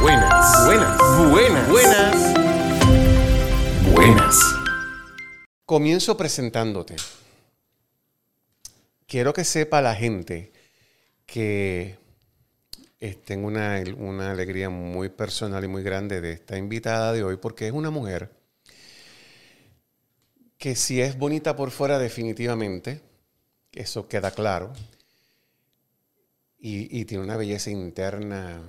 Buenas, buenas, buenas, buenas, buenas. Comienzo presentándote. Quiero que sepa la gente que eh, tengo una, una alegría muy personal y muy grande de esta invitada de hoy porque es una mujer que si es bonita por fuera definitivamente, eso queda claro, y, y tiene una belleza interna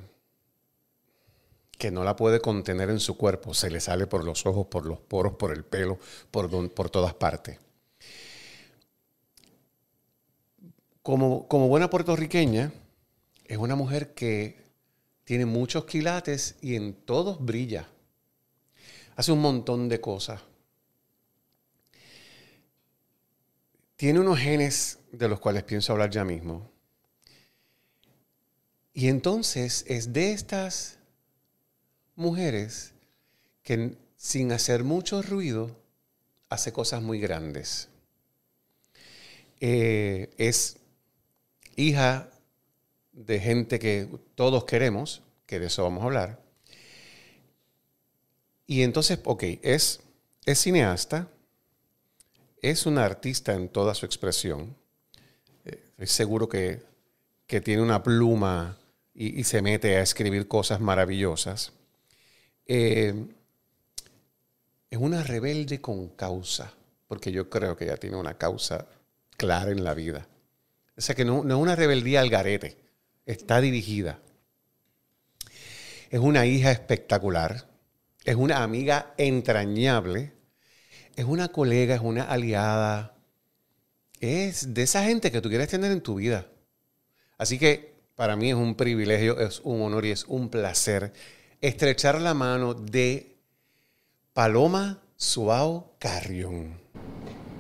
que no la puede contener en su cuerpo, se le sale por los ojos, por los poros, por el pelo, por, por todas partes. Como, como buena puertorriqueña, es una mujer que tiene muchos quilates y en todos brilla. Hace un montón de cosas. Tiene unos genes de los cuales pienso hablar ya mismo. Y entonces es de estas mujeres que sin hacer mucho ruido hace cosas muy grandes. Eh, es hija de gente que todos queremos, que de eso vamos a hablar. Y entonces, ok, es, es cineasta, es una artista en toda su expresión. Eh, estoy seguro que, que, tiene una pluma y, y, se mete a escribir cosas maravillosas. Eh, es una rebelde con causa, porque yo creo que ella tiene una causa clara en la vida. O sea que no, no es una rebeldía al garete, está dirigida. Es una hija espectacular, es una amiga entrañable, es una colega, es una aliada, es de esa gente que tú quieres tener en tu vida. Así que para mí es un privilegio, es un honor y es un placer estrechar la mano de Paloma Suao Carrión.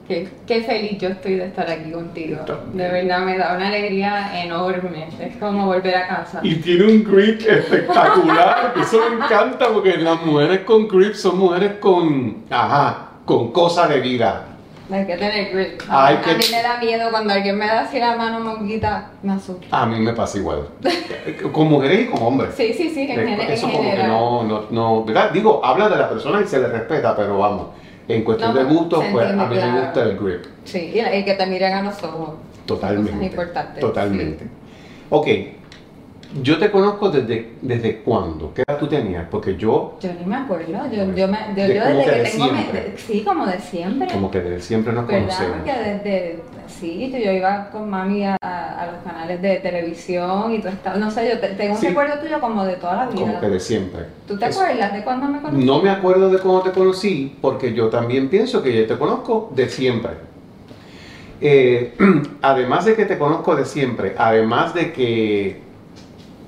Qué, qué, feliz yo estoy de estar aquí contigo. De verdad me da una alegría enorme. Es como volver a casa. Y tiene un grip espectacular. Eso me encanta porque las mujeres con grip son mujeres con, ajá, con cosas de vida. Hay que tener grip. A, mí me da miedo cuando alguien me da así la mano monguita, me asusta. A mí me pasa igual. con mujeres y con hombres. Sí, sí, sí, en, Eso en como general. que no, no, no, ¿verdad? Digo, habla de la persona y se le respeta, pero vamos. En cuestión No, de gusto, pues a mí me gusta el grip. Sí, y, que te miren a los ojos. Totalmente. Cosas importantes. Totalmente. Ok, yo te conozco desde, desde cuándo, ¿qué edad tú tenías? Porque yo, Yo ni me acuerdo. Yo, yo, me, yo, De yo como desde que de tengo. me- siempre. de- sí, como de siempre. como que desde siempre nos ¿Verdad? conocemos. Porque desde, sí, yo iba con mami a, a los canales de televisión y tú estabas, no sé, yo te- tengo un Sí. recuerdo tuyo como de toda la vida. Como que de siempre. ¿Tú te Eso. acuerdas de cuándo me conociste? No me acuerdo de cómo te conocí, porque yo también pienso que yo te conozco de siempre. Eh, además de que te conozco de siempre, además de que,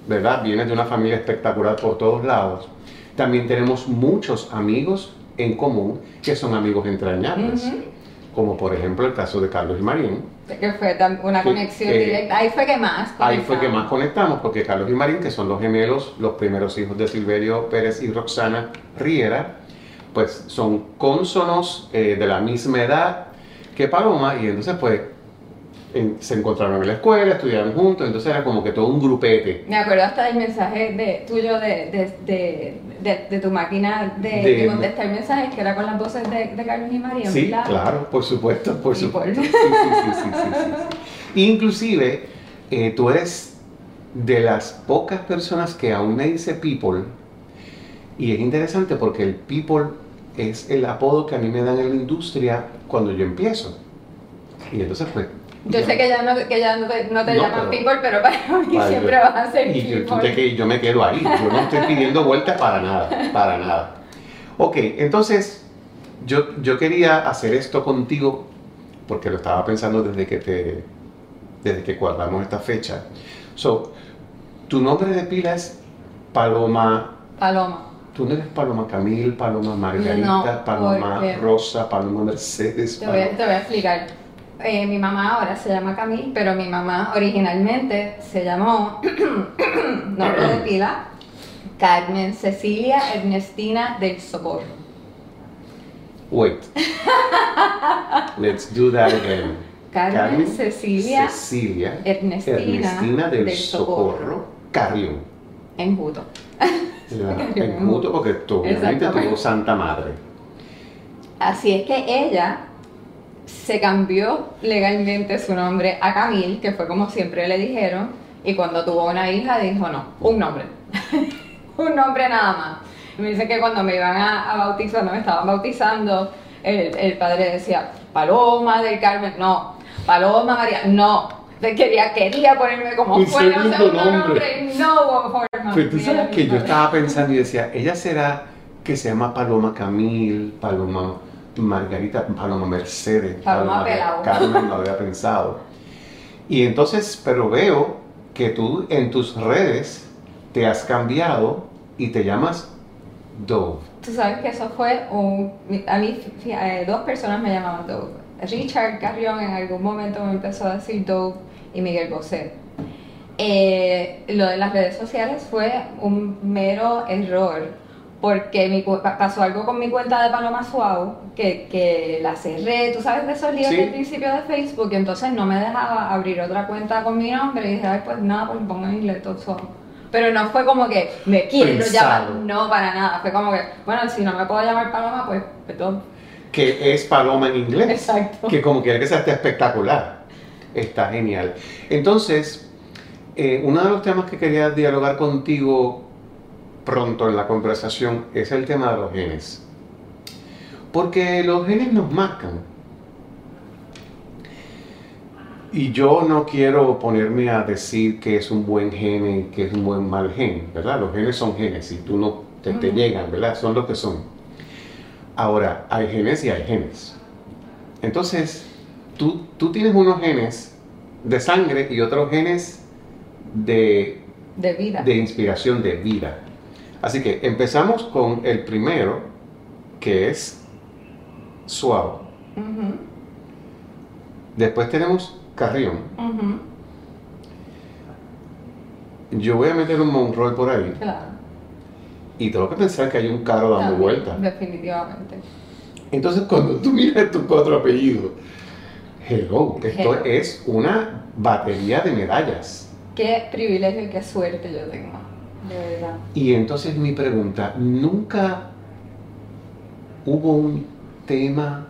¿verdad? Vienes de una familia espectacular por todos lados, también tenemos muchos amigos en común que son amigos entrañables. Ujú. Como por ejemplo el caso de Carlos y Marín. Que fue una Sí, conexión eh, directa. Ahí fue que más. Ahí fue que conectamos. más conectamos, porque Carlos y Marín, que son los gemelos, los primeros hijos de Silverio Pérez y Roxana Riera, pues son cónsonos eh, de la misma edad que Paloma, y entonces pues en- se encontraron en la escuela, estudiaron juntos, entonces era como que todo un grupete. Me acuerdo hasta del mensaje de, tuyo de, de, de, tu máquina de, contestar mensajes, que era con las voces de, Carlos y María. Sí, ¿verdad? claro, por supuesto, por supuesto. Sí, sí, sí, sí, sí, sí, sí. Inclusive, eh, tú eres de las pocas personas que aún me dice people, y es interesante porque el people es el apodo que a mí me dan en la industria cuando yo empiezo. Y entonces, pues... Yo sé que ya no, que ya no te, no te No, llaman pero- people, pero para mí siempre yo- vas a ser Y yo, people. que- yo me quedo ahí, yo no estoy pidiendo vueltas para nada, para nada. Ok, entonces yo, yo quería hacer esto contigo porque lo estaba pensando desde que te desde que guardamos esta fecha. So, Tu nombre de pila es Paloma. Paloma. Tú no eres Paloma Camil, Paloma Margarita, No, Paloma porque- Rosa, Paloma Mercedes. Te voy, te voy a explicar. Eh, mi mamá ahora se llama Camil, pero mi mamá originalmente se llamó, nombre de pila, Carmen Cecilia Ernestina del Socorro. Wait. Let's do that again. Carmen Cecilia Cecilia Ernestina Ernestina del, del Socorro, Socorro. Carrión. En Juto. Ya, En mutuo porque tú obviamente tuvo Santa Madre. Así es que ella se cambió legalmente su nombre a Camil, que fue como siempre le dijeron, y cuando tuvo una hija dijo, no, un nombre, un nombre nada más. Y me dice que cuando me iban a, a bautizar, no me estaban bautizando, el, el padre decía, Paloma del Carmen, no, Paloma María, no. Quería, quería ponerme como Un fuera un segundo nombre. no hubo forma. Pero tú sabes que yo estaba pensando y decía, ella será que se llama Paloma Camil, Paloma Margarita, Paloma Mercedes, Paloma. Carmen, lo había pensado. Y entonces, pero veo que tú en tus redes te has cambiado y te llamas Dove. Tú sabes que eso fue un... A mí fí- eh, dos personas me llamaban Dove. Richard Carrión en algún momento me empezó a decir Dove y Miguel Bosé. Eh, lo de las redes sociales fue un mero error porque mi pasó algo con mi cuenta de Paloma Suau que, que la cerré, tú sabes de esos líos Sí. del principio de Facebook y entonces no me dejaba abrir otra cuenta con mi nombre y dije, ay pues nada, pues pongo en inglés todo Suau. Pero no fue como que me quiero llamar, no para nada, fue como que, bueno, si no me puedo llamar Paloma, pues perdón. que es Paloma en inglés. Exacto. Que como quiera que sea, está espectacular. Está genial. Entonces, eh, uno de los temas que quería dialogar contigo pronto en la conversación es el tema de los genes. Porque los genes nos marcan. Y yo no quiero ponerme a decir que es un buen gen y que es un buen mal gen, ¿verdad? Los genes son genes y tú no te, te llegan, ¿verdad? Son lo que son. Ahora, hay genes y hay genes. Entonces, tú, tú tienes unos genes de sangre y otros genes de, De vida. de inspiración de vida. Así que empezamos con el primero, que es suave. Después tenemos carrión. Yo voy a meter un Monroy por ahí Claro. y tengo que pensar que hay un carro dando También, vueltas. Definitivamente. Entonces, cuando tú miras tus cuatro apellidos, hello, esto Hello. es una batería de medallas. Qué privilegio y qué suerte yo tengo. De verdad. Y entonces mi pregunta, ¿nunca hubo un tema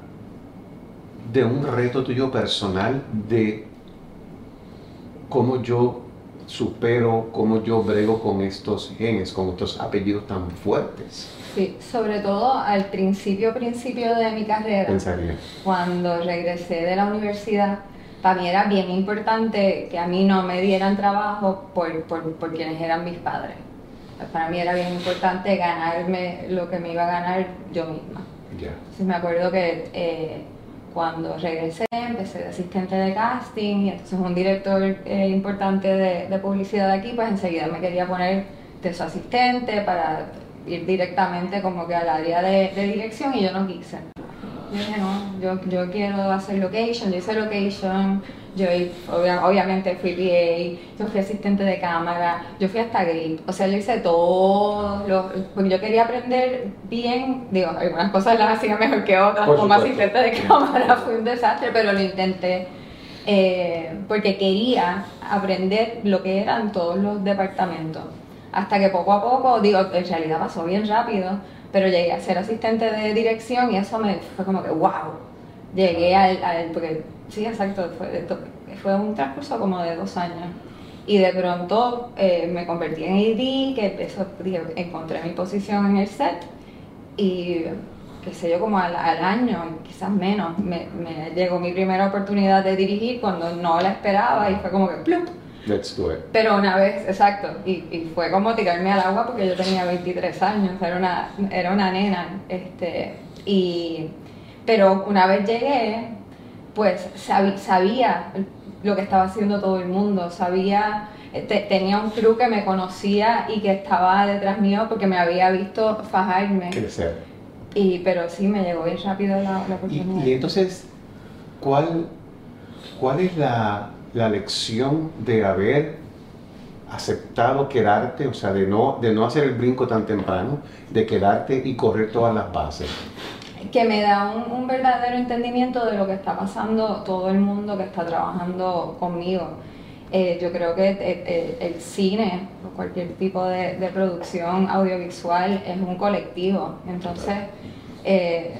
de un reto tuyo personal de cómo yo supero, cómo yo brego con estos genes, con estos apellidos tan fuertes? Sí, sobre todo al principio, principio de mi carrera. Pensaría. cuando regresé de la universidad, para mí era bien importante que a mí no me dieran trabajo por, por, por quienes eran mis padres. Para mí era bien importante ganarme lo que me iba a ganar yo misma. Ya. Entonces me acuerdo que eh, cuando regresé empecé de asistente de casting y entonces un director eh, importante de, de publicidad de aquí pues enseguida me quería poner de su asistente para ir directamente como que al área de, de dirección y yo no quise. Yo dije, no, yo, yo quiero hacer location, yo hice location, yo obviamente fui PA, yo fui asistente de cámara, yo fui hasta grip, o sea, yo hice todo, lo- porque yo quería aprender bien, digo, algunas cosas las hacía mejor que otras, Por como supuesto. asistente de cámara fue un desastre, pero lo intenté eh, porque quería aprender lo que eran todos los departamentos. Hasta que poco a poco, digo, en realidad pasó bien rápido, pero llegué a ser asistente de dirección y eso me fue como que, wow. Llegué al, al- porque sí, exacto, fue, fue un transcurso como de dos años. Y de pronto eh, me convertí en AD, que eso, dije, encontré mi posición en el set y qué sé yo, como al, al año, quizás menos, me, me llegó mi primera oportunidad de dirigir cuando no la esperaba y fue como que ¡plup! Let's do it. Pero una vez, exacto, y, y fue como tirarme al agua porque yo tenía 23 años, era una, era una nena, este, y, pero una vez llegué, pues sabía lo que estaba haciendo todo el mundo, sabía eh, te- tenía un crew que me conocía y que estaba detrás mío porque me había visto fajarme. Crecer. Y, pero sí, me llegó bien rápido la, la Y, oportunidad. y entonces, ¿cuál, cuál es la, la lección de haber aceptado quedarte, o sea, de no, de no hacer el brinco tan temprano, de quedarte y correr todas las bases? Que me da un, un verdadero entendimiento de lo que está pasando todo el mundo que está trabajando conmigo. Eh, yo creo que eh, eh, el cine o cualquier tipo de, de producción audiovisual es un colectivo. Entonces, eh,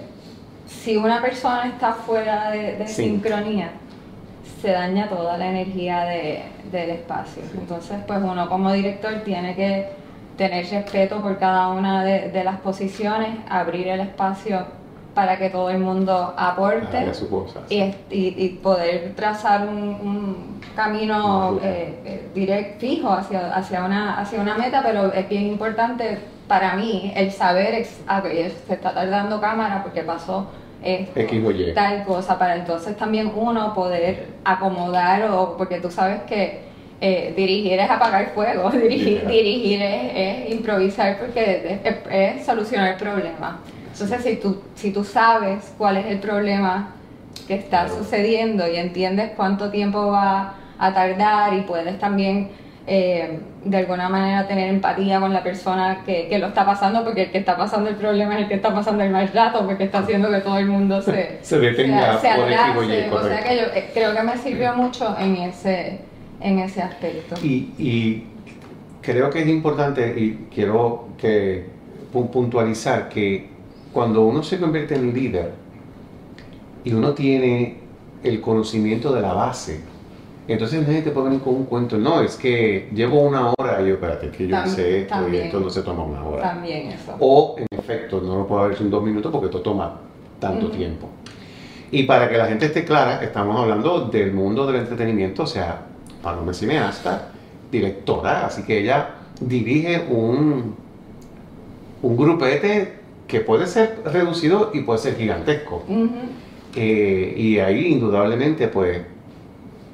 si una persona está fuera de, de Sí. sincronía, se daña toda la energía de- del espacio. Entonces, pues uno como director tiene que tener respeto por cada una de las posiciones, abrir el espacio para que todo el mundo aporte Haga su cosa. y, y- y poder trazar un, un camino eh, eh, direct, fijo hacia, hacia, una, hacia una meta, pero es bien importante para mí el saber, ex- ah, que se está tardando cámara porque pasó esto, X tal cosa, para entonces también uno poder acomodar, o porque tú sabes que eh, dirigir es apagar fuego, dirigir, dirigir es, es improvisar porque es, es- es solucionar problemas. Entonces, si tú, si tú sabes cuál es el problema que está Claro. sucediendo y entiendes cuánto tiempo va a tardar y puedes también eh, de alguna manera tener empatía con la persona que, que lo está pasando, porque el que está pasando el problema es el que está pasando el mal rato, porque está haciendo que todo el mundo se, Se detenga se, se Y. O sea que yo eh, creo que me sirvió mucho en ese, en ese aspecto. Y, y creo que es importante y quiero que pu- puntualizar que cuando uno se convierte en líder y uno tiene el conocimiento de la base, entonces nadie te puede venir con un cuento. No, es que llevo una hora y yo, espérate, que yo Tam- sé esto y también. esto no se toma una hora. También eso. O, en efecto, no lo puedo haber hecho en dos minutos porque esto toma tanto Ujú. tiempo. Y para que la gente esté clara, estamos hablando del mundo del entretenimiento, o sea, Paloma es cineasta, directora, así que ella dirige un, un grupete que puede ser reducido y puede ser gigantesco. Ujú. Eh, y ahí indudablemente, pues,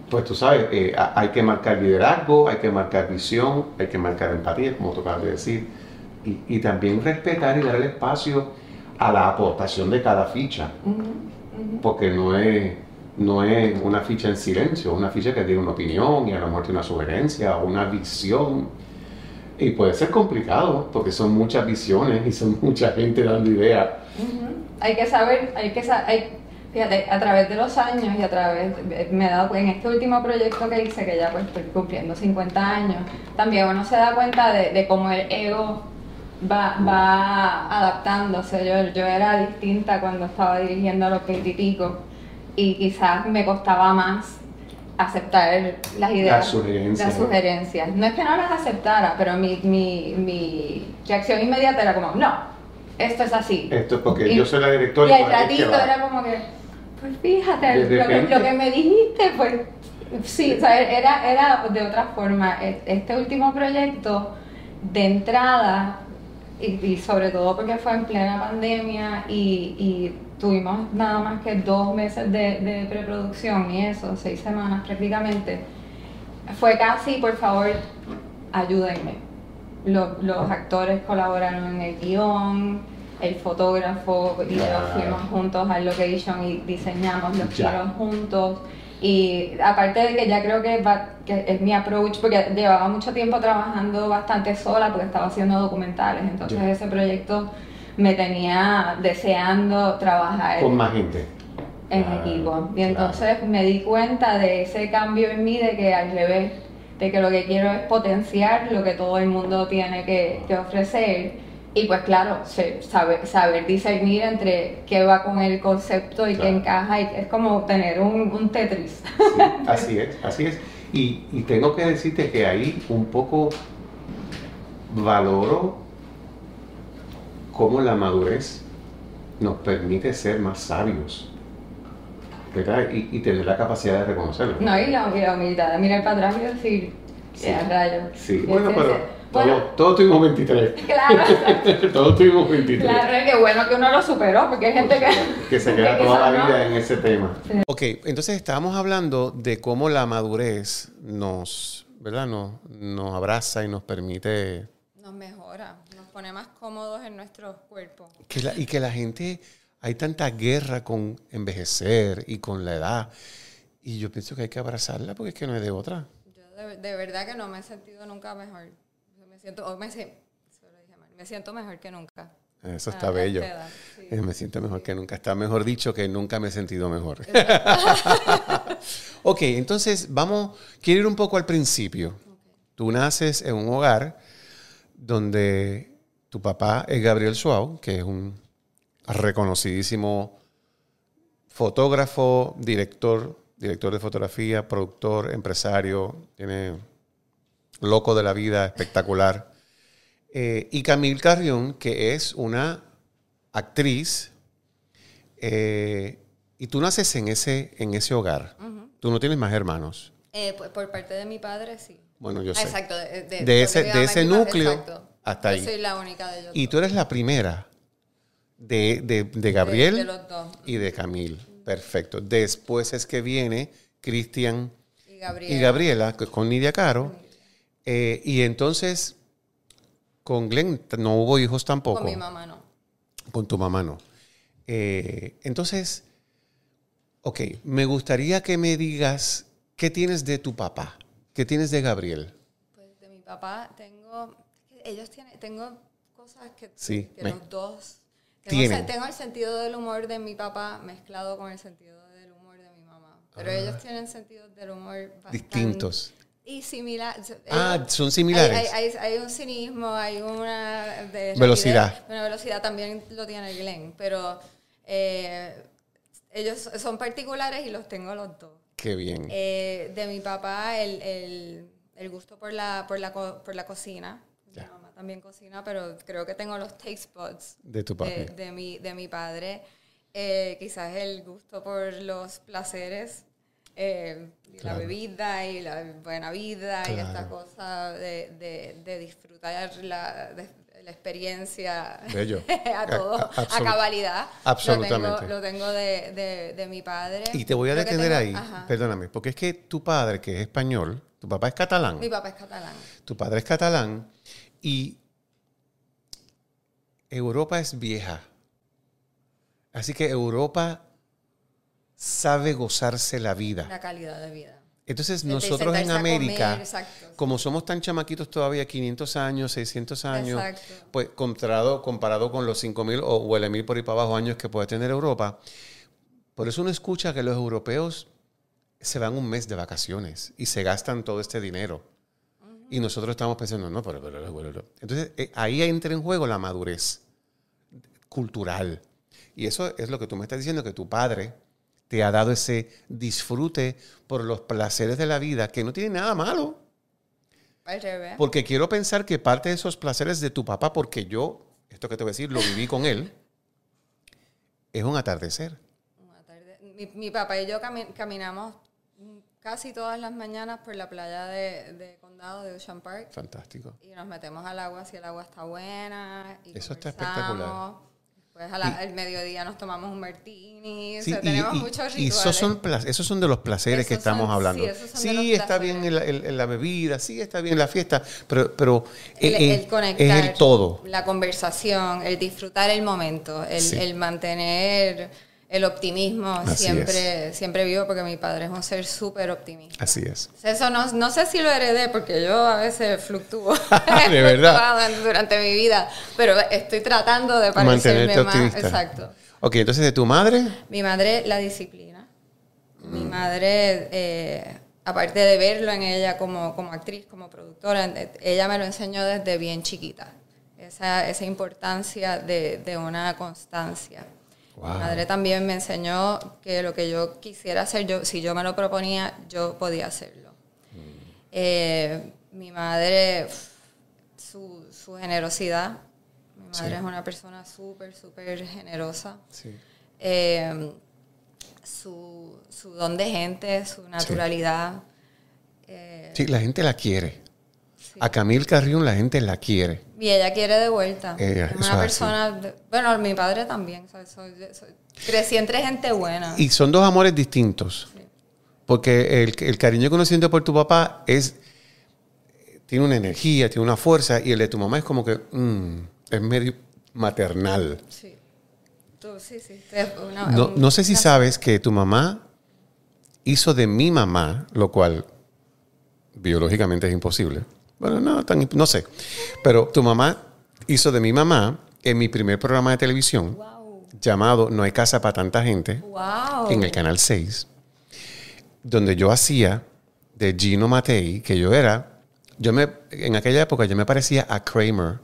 pues tú sabes, eh, ha- hay que marcar liderazgo, hay que marcar visión, hay que marcar empatía, como tú acabas de decir, y, y también respetar y dar el espacio a la aportación de cada ficha, Ujú, ujú. porque no es, no es una ficha en silencio, es una ficha que tiene una opinión y a lo mejor tiene una sugerencia o una visión. Y puede ser complicado, porque son muchas visiones y son mucha gente dando ideas. Ujú. Hay que saber, hay que saber, fíjate, a través de los años y a través, me he dado en este último proyecto que hice, que ya pues estoy cumpliendo 50 años, también uno se da cuenta de, cómo el ego va, va adaptándose. Yo, yo era distinta cuando estaba dirigiendo a los 20 y pico y quizás me costaba más aceptar las ideas, Las sugerencias. las sugerencias. No es que no las aceptara, pero mi, mi, mi reacción inmediata era como, no, esto es así. Esto es porque Y- yo soy la directora Y al ratito era como que, pues fíjate, lo que, lo que me dijiste, pues sí, o sea, era, era de otra forma. E- Este último proyecto, de entrada, y, y sobre todo porque fue en plena pandemia y, y tuvimos nada más que dos meses de, de preproducción y eso, seis semanas prácticamente, fue casi, por favor, ayúdenme. Lo- los actores colaboraron en el guion, el fotógrafo y yo fuimos juntos al location y diseñamos los tiros juntos. Y aparte de que ya creo que, va- que es mi approach, porque llevaba mucho tiempo trabajando bastante sola porque estaba haciendo documentales, entonces ese proyecto me tenía deseando trabajar Con más gente. en equipo. Y claro. entonces me di cuenta de ese cambio en mí, de que al revés, de que lo que quiero es potenciar lo que todo el mundo tiene que, que ofrecer. Y pues claro, saber, saber discernir entre qué va con el concepto y qué encaja. Y es como tener un, un Tetris. Sí, así es, así es. Y, y tengo que decirte que ahí un poco valoro cómo la madurez nos permite ser más sabios. ¿verdad? Y, y tener la capacidad de reconocerlo. No, y la, y la humildad de mirar para atrás y decir, Sí. Sí, bueno, pero bueno, todos, todos tuvimos 23. claro, todos tuvimos 23. claro, qué bueno que uno lo superó, porque hay gente que... que se queda que toda la no. vida en ese tema. Ok, entonces estábamos hablando de cómo la madurez nos ¿verdad? Nos, nos abraza y nos permite Nos mejora, nos pone más cómodos en nuestros cuerpos. que la- y que la gente, hay tanta guerra con envejecer y con la edad. Y yo pienso que hay que abrazarla porque es que no hay de otra. Yo de, de verdad que no me he sentido nunca mejor. Me siento, me, me mejor que nunca. Eso a está bello. edad, sí. Eh, Me siento mejor que nunca. Está mejor dicho que nunca me he sentido mejor. ok, entonces vamos, quiero ir un poco al principio. Tú naces en un hogar donde tu papá es Gabriel Suau, que es un reconocidísimo fotógrafo, director, director de fotografía, productor, empresario, tiene loco de la vida, espectacular. Eh, y Camille Carrión, que es una actriz, eh, y tú naces en ese, en ese hogar. Tú no tienes más hermanos. Eh, por, por parte de mi padre, sí. Bueno, yo sé. Exacto. De, ese- de ese núcleo exacto. hasta Yo ahí. soy la única de ellos. Y tú eres la primera de, de- de Gabriel de los dos. y de Camille. Perfecto. Después es que viene Cristian Y Gabriela. y Gabriela que- con Nidia Caro. Eh, y entonces, con Glenn no hubo hijos tampoco. Con mi mamá no. Con tu mamá no. Eh, entonces, ok, me gustaría que me digas qué tienes de tu papá, qué tienes de Gabriel. Pues de mi papá tengo, ellos tienen, tengo cosas que, Sí, que me- los dos. Tengo, tengo el sentido del humor de mi papá mezclado con el sentido del humor de mi mamá. Pero ellos tienen sentidos del humor bastante- Ah. Distintos. Y similares. Ah, son similares. Hay, hay- hay- un cinismo, hay una de Velocidad. rapidez. Una velocidad también lo tiene Glenn, pero eh, ellos son particulares y los tengo los dos. Qué bien. Eh, de mi papá, el, el- el gusto por la, por la, por la cocina. Ya. Mi mamá también cocina, pero creo que tengo los taste buds De tu papi. de, de mi, de mi padre. Eh, quizás el gusto por los placeres, eh, Claro. la bebida y la buena vida y esta cosa de, de- de disfrutar la, de- la experiencia Bello. a todo, A- cabalidad. absolutamente. Lo tengo, lo tengo de, mi padre. Y te voy a detener tengo- ahí, ajá. perdóname, porque es que tu padre, que es español, tu papá es catalán, Mi papá es catalán. tu padre es catalán, y Europa es vieja. Así que Europa sabe gozarse la vida. La calidad de vida. Entonces nosotros en comer, América, como somos tan chamaquitos todavía, 500 años, 600 años, Exacto. pues comparado, comparado con los 5.000 o, o el mil por ahí para abajo años que puede tener Europa, por eso uno escucha que los europeos se van un mes de vacaciones y se gastan todo este dinero. Y nosotros estamos pensando, no, pero, pero, pero, pero. Entonces eh, ahí entra en juego la madurez cultural. Y eso es lo que tú me estás diciendo, que tu padre te ha dado ese disfrute por los placeres de la vida, que no tiene nada malo. Al revés. Porque quiero pensar que parte de esos placeres de tu papá, porque yo, esto que te voy a decir, lo viví con él, es un atardecer. Mi, mi papá y yo cami- caminamos casi todas las mañanas por la playa de, de Condado de Ocean Park Fantástico. y nos metemos al agua si el agua está buena. Y Eso está conversamos. espectacular. Después al al mediodía nos tomamos un martini. Sí, o sea, y- tenemos y, muchos y rituales. esos, son, esos son de los placeres que Esos estamos son- hablando. sí, esos son de Sí, los está bien el- el- el- la bebida, sí, está bien la fiesta, pero, pero el, eh, el eh, conectar, es el todo. la conversación, el disfrutar el momento, el, Sí. el mantener el optimismo Así siempre, siempre vivo porque mi padre es un ser súper optimista. Así es. Eso no, no sé si lo heredé porque yo a veces fluctúo. De verdad. Durante mi vida, pero estoy tratando de parecerme más. optimista. Exacto. Ok, entonces de tu madre, Mi madre, la disciplina. Mi Mm. madre, eh, aparte de verlo en ella como, como actriz, como productora, eh, ella me lo enseñó desde bien chiquita. Esa, esa importancia de, de una constancia. Wow. Mi madre también me enseñó que lo que yo quisiera hacer, yo, si yo me lo proponía, yo podía hacerlo. Eh, mi madre, su, su generosidad. Mi madre Sí. es una persona súper, súper generosa. sí. Eh, su, su don de gente, su naturalidad. eh, Sí, la gente la quiere. A Camille Carrión la gente la quiere. y ella quiere de vuelta. Ella, es una persona. de- bueno, mi padre también. soy- soy- soy- crecí entre gente buena. Y son dos amores distintos. Porque el, el cariño que uno siente por tu papá es tiene una energía, tiene una fuerza, y el de tu mamá es como que mm, es medio maternal. Sí. Tú, sí, sí. Una- No, un- no sé si sabes que tu mamá hizo de mi mamá, lo cual biológicamente es imposible. Bueno, no, tan, no sé. Pero tu mamá hizo de mi mamá en mi primer programa de televisión Wow. llamado No hay casa para tanta gente Wow. en el Canal 6, donde yo hacía de Gino Matei, que yo era, yo me, en aquella época yo me parecía a Kramer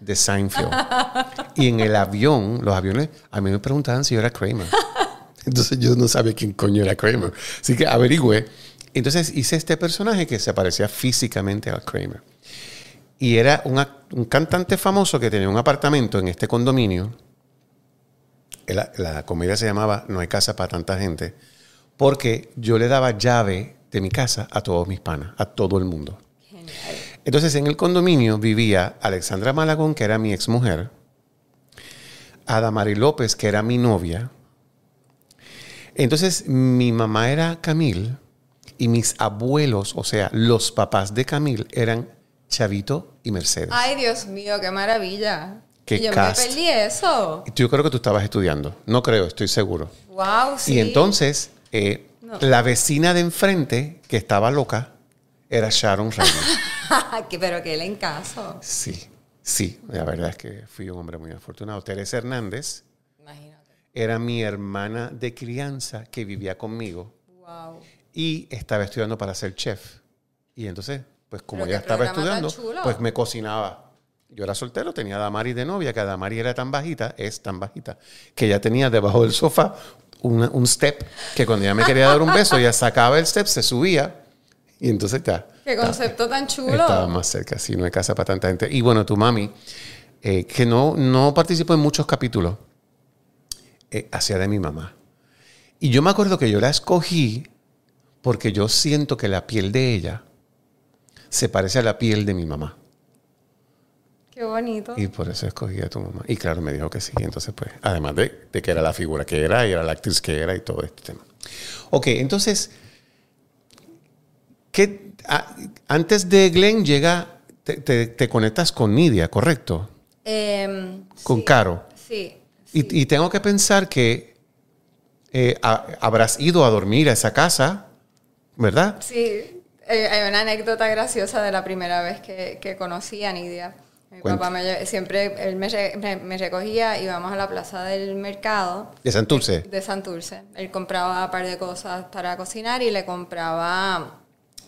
de Seinfeld. y en el avión, los aviones, a mí me preguntaban si yo era Kramer. Entonces yo no sabía quién coño era Kramer. Así que averigüé. Entonces hice este personaje que se parecía físicamente a Kramer. Y era un, cantante famoso que tenía un apartamento en este condominio. La, comedia se llamaba No hay casa para tanta gente. Porque yo le daba llave de mi casa a todos mis panas, a todo el mundo. Entonces en el condominio vivía Alexandra Malagón, que era mi exmujer, Adamari López, que era mi novia. Entonces mi mamá era Camil y mis abuelos, o sea, los papás de Camil, eran Chavito y Mercedes. Ay, Dios mío, qué maravilla. Qué Y yo cast. me perdí eso. Yo creo que tú estabas estudiando. No creo, estoy seguro. Wow, sí. Y entonces, eh, No. la vecina de enfrente, que estaba loca, era Sharon. Que- Pero que le encaso. Sí, sí, la verdad es que fui un hombre muy afortunado. Teresa Hernández Imagínate. era mi hermana de crianza que vivía conmigo Wow. Y estaba estudiando para ser chef. Y entonces, pues como Pero ya estaba estudiando, pues me cocinaba. Yo era soltero, tenía a Damari de novia, que Damari era tan bajita, es tan bajita, que ella tenía debajo del sofá una- un step, que cuando ella me quería dar un beso, ella sacaba el step, se subía y entonces ya. Qué concepto tan chulo. Estaba más cerca, sí, no hay casa para tanta gente. Y bueno, tu mami, eh, que no, no participó en muchos capítulos, eh, hacía de mi mamá. Y yo me acuerdo que yo la escogí porque yo siento que la piel de ella se parece a la piel de mi mamá. Qué bonito. Y por eso escogí a tu mamá. Y claro, me dijo que sí. Entonces, pues, además de, de que era la figura que era y era la actriz que era y todo este tema. Ok, entonces, ¿qué, a- antes de Glenn llega, te, te- te conectas con Nidia, ¿correcto? Em, Con sí, Caro. Sí. sí. Y, y tengo que pensar que eh, ha- habrás ido a dormir a esa casa, ¿verdad? Sí, eh, hay una anécdota graciosa de la primera vez que, que conocí a Nidia. Mi Cuenta. papá me siempre él me, me- me recogía, íbamos a la plaza del mercado De Santurce. de Santurce. Él compraba un par de cosas para cocinar y le compraba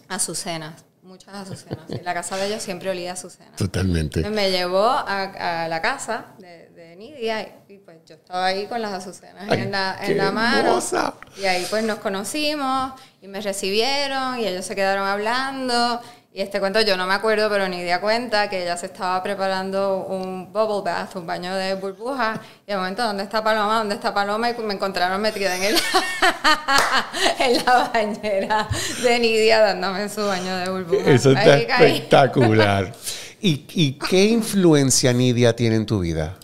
azucenas, muchas azucenas. Y la casa de ellos siempre olía a azucenas. Totalmente. Entonces me llevó a, a la casa de, Nidia y, y, pues yo estaba ahí con las azucenas Ay, en la, en la mano. hermosa. Y ahí pues nos conocimos y me recibieron y ellos se quedaron hablando. Y este cuento yo no me acuerdo, pero Nidia cuenta que ella se estaba preparando un bubble bath, un baño de burbujas. Y de momento, ¿dónde está Paloma? ¿Dónde está Paloma? Y me encontraron metida en, el en la bañera de Nidia dándome su baño de burbujas. Eso está espectacular. ¿Y, ¿Y qué influencia Nidia tiene en tu vida?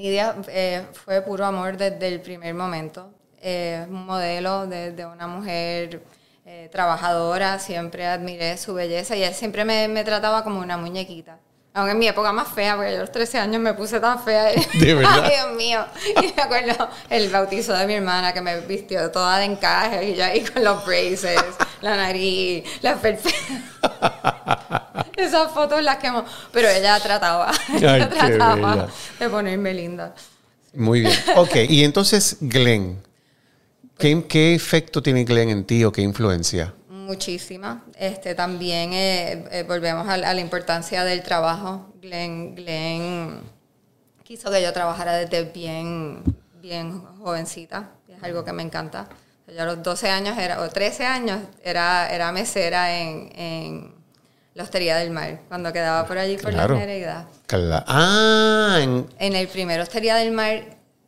Nidia eh, fue puro amor desde el primer momento. Eh, modelo de, de una mujer eh, trabajadora, siempre admiré su belleza y él siempre me, me trataba como una muñequita. Aunque en mi época más fea, porque yo a los 13 años me puse tan fea. ¿De verdad? Ay, Dios mío. Y me acuerdo el bautizo de mi hermana que me vistió toda de encaje y yo ahí con los braces, la nariz, la perfecta. Esas fotos las quemo. Pero ella trataba, ella Ay, qué trataba de ponerme linda. Muy bien. Ok, y entonces Glenn. ¿Qué, qué efecto tiene Glenn en ti o qué influencia? Muchísima. Este, también eh, eh, volvemos a, la- a la importancia del trabajo. Glenn, Glenn quiso que yo trabajara desde bien, bien jovencita. Es algo que me encanta. Yo a los 12 años era, o 13 años era, era mesera en, en la Hostería del Mar, cuando quedaba por allí por Claro. la Nereida. Cla- Ah, en, En el primer Hostería del Mar,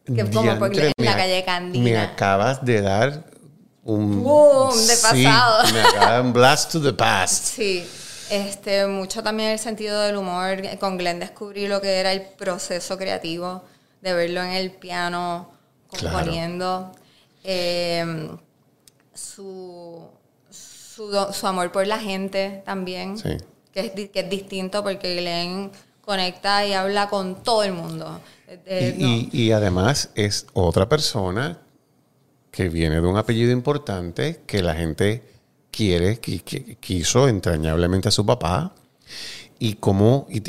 que como por, en la calle Candina. Me acabas de dar un... Boom, de Sí, pasado. me un blast to the past. Sí, este, mucho también el sentido del humor. Con Glenn descubrí lo que era el proceso creativo, de verlo en el piano, Claro. componiendo. Eh, su, su, su amor por la gente también. Sí. que es, que es distinto porque Glenn conecta y habla con todo el mundo. Eh, Y, no. y- y además es otra persona que viene de un apellido importante que la gente quiere, qui- qui- quiso entrañablemente a su papá y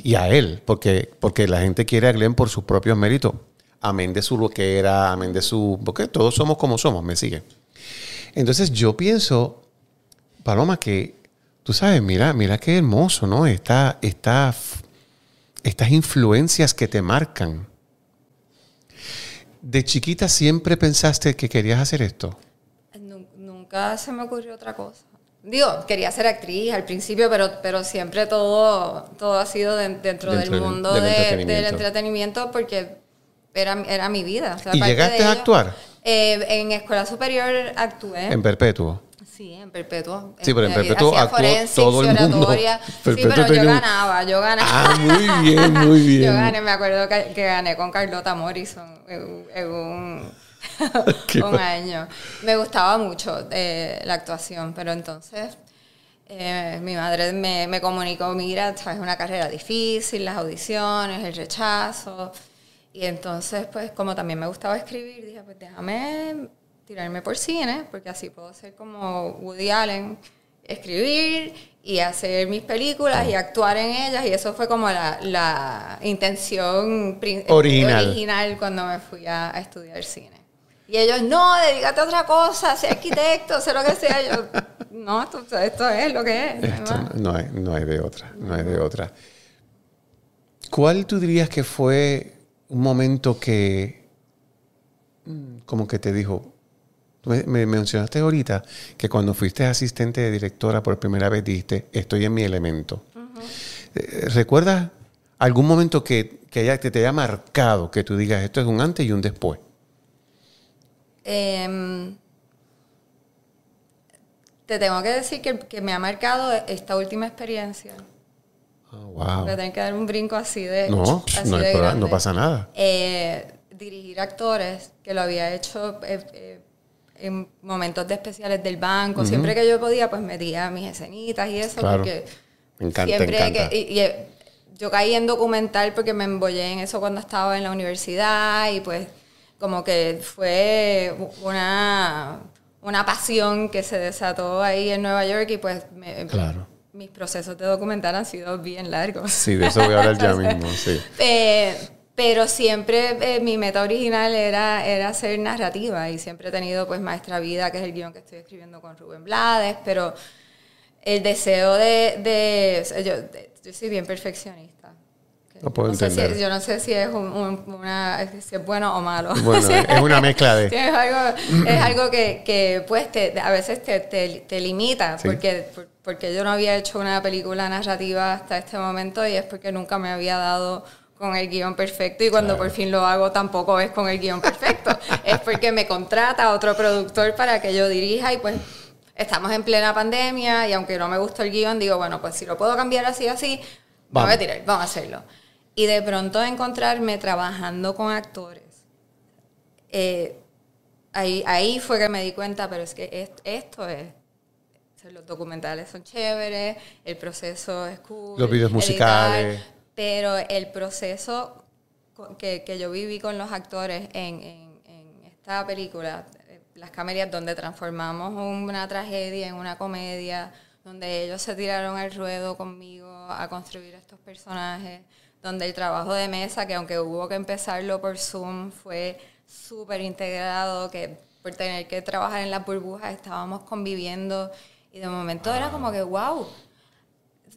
y, a él, porque, porque la gente quiere a Glenn por sus propios méritos, amén de su lo que era, amén de su, porque todos somos como somos, me sigue. Entonces yo pienso, Paloma, que tú sabes, mira, mira qué hermoso, ¿no? Esta, esta, estas influencias que te marcan. ¿De chiquita siempre pensaste que querías hacer esto? Nu- Nunca se me ocurrió otra cosa. Digo, quería ser actriz al principio, pero, pero siempre todo, todo ha sido de- dentro, Dentro del mundo del de- entretenimiento. del entretenimiento porque era, era mi vida. O sea, ¿Y llegaste de a ello, actuar? eh, en escuela superior actué. En perpetuo. Sí, en perpetuo. Sí, pero en Eh, perpetuo actuó todo el mundo. Sí, pero yo ganaba, yo ganaba. Ah, muy bien, muy bien. Yo gané, me acuerdo que, que gané con Carlota Morrison en, en un, un año. Me gustaba mucho eh, la actuación, pero entonces eh, mi madre me, me comunicó, mira, es una carrera difícil, las audiciones, el rechazo. Y entonces, pues como también me gustaba escribir, dije, pues déjame tirarme por cine, porque así puedo ser como Woody Allen, escribir y hacer mis películas y actuar en ellas. Y eso fue como la, la intención prin- Original. original cuando me fui a, a estudiar cine. Y ellos, no, dedícate a otra cosa, sé arquitecto, sé lo que sea. Yo, no, esto, esto es lo que es. Esto más". no hay, no hay de otra, no hay de otra. ¿Cuál tú dirías que fue un momento que, mm, como que te dijo, me, me mencionaste ahorita que cuando fuiste asistente de directora por primera vez dijiste, estoy en mi elemento. Eh, ¿Recuerdas algún momento que, que, haya- que te haya marcado, que tú digas, esto es un antes y un después? Em, te tengo que decir que, que me ha marcado esta última experiencia. Ah, wow. Tener que dar un brinco así de. No, así no, hay de pro- grande. no pasa nada. Eh, dirigir actores, que lo había hecho eh, en momentos de especiales del banco. Siempre que yo podía, pues metía mis escenitas y eso, Claro. porque Me encanta, siempre encanta. que. y- y, eh, yo caí en documental porque me embollé en eso cuando estaba en la universidad y pues como que fue una, una pasión que se desató ahí en Nueva York y pues me- Claro. mis procesos de documental han sido bien largos. Sí, de eso voy a hablar ya mismo, sí. Eh, pero siempre eh, mi meta original era, era hacer narrativa y siempre he tenido pues Maestra Vida, que es el guion que estoy escribiendo con Rubén Blades, pero el deseo de... de- yo, de- yo soy bien perfeccionista. Lo puedo no sé si- entender. yo no sé si es, un- un- una, si es bueno o malo. Bueno, es una mezcla de- es algo, es algo que, que, pues te, a veces te, te, te limita, Sí. porque, por- porque yo no había hecho una película narrativa hasta este momento y es porque nunca me había dado con el guion perfecto y cuando por fin lo hago tampoco es con el guion perfecto. es porque me contrata otro productor para que yo dirija y pues estamos en plena pandemia y aunque no me gustó el guion, digo, bueno, pues si lo puedo cambiar así así, vamos a tirar, vamos a hacerlo. Y de pronto encontrarme trabajando con actores eh, ahí, ahí fue que me di cuenta, pero es que est- esto es. Los documentales son chéveres, el proceso es cool. Los videos editar, musicales. Pero el proceso que, que yo viví con los actores en, en- en esta película, eh, Las Camerias, donde transformamos una tragedia en una comedia, donde ellos se tiraron al ruedo conmigo a construir estos personajes, donde el trabajo de mesa, que aunque hubo que empezarlo por Zoom, fue súper integrado, que por tener que trabajar en las burbujas estábamos conviviendo y de momento era como que, wow,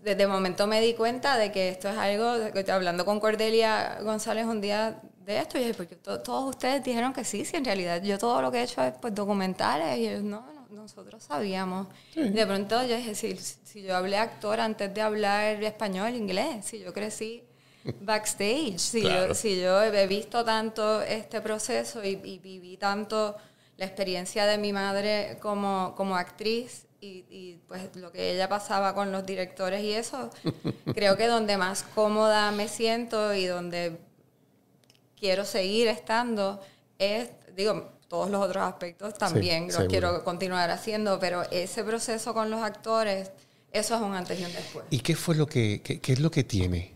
desde momento me di cuenta de que esto es algo, hablando con Cordelia González un día de esto, yo dije, porque to- todos ustedes dijeron que sí, si en realidad yo todo lo que he hecho es pues documentales, y ellos, no, no, nosotros sabíamos. De pronto yo dije, si, si yo hablé actor antes de hablar español, inglés, si yo crecí backstage, si, Claro. yo, si yo he visto tanto este proceso y, y viví tanto la experiencia de mi madre como, como actriz y, y, pues lo que ella pasaba con los directores y eso, creo que donde más cómoda me siento y donde quiero seguir estando es, digo, todos los otros aspectos también los seguro. quiero continuar haciendo, pero ese proceso con los actores Eso es un antes y un después. ¿Y qué fue lo que, qué, qué es lo que tiene?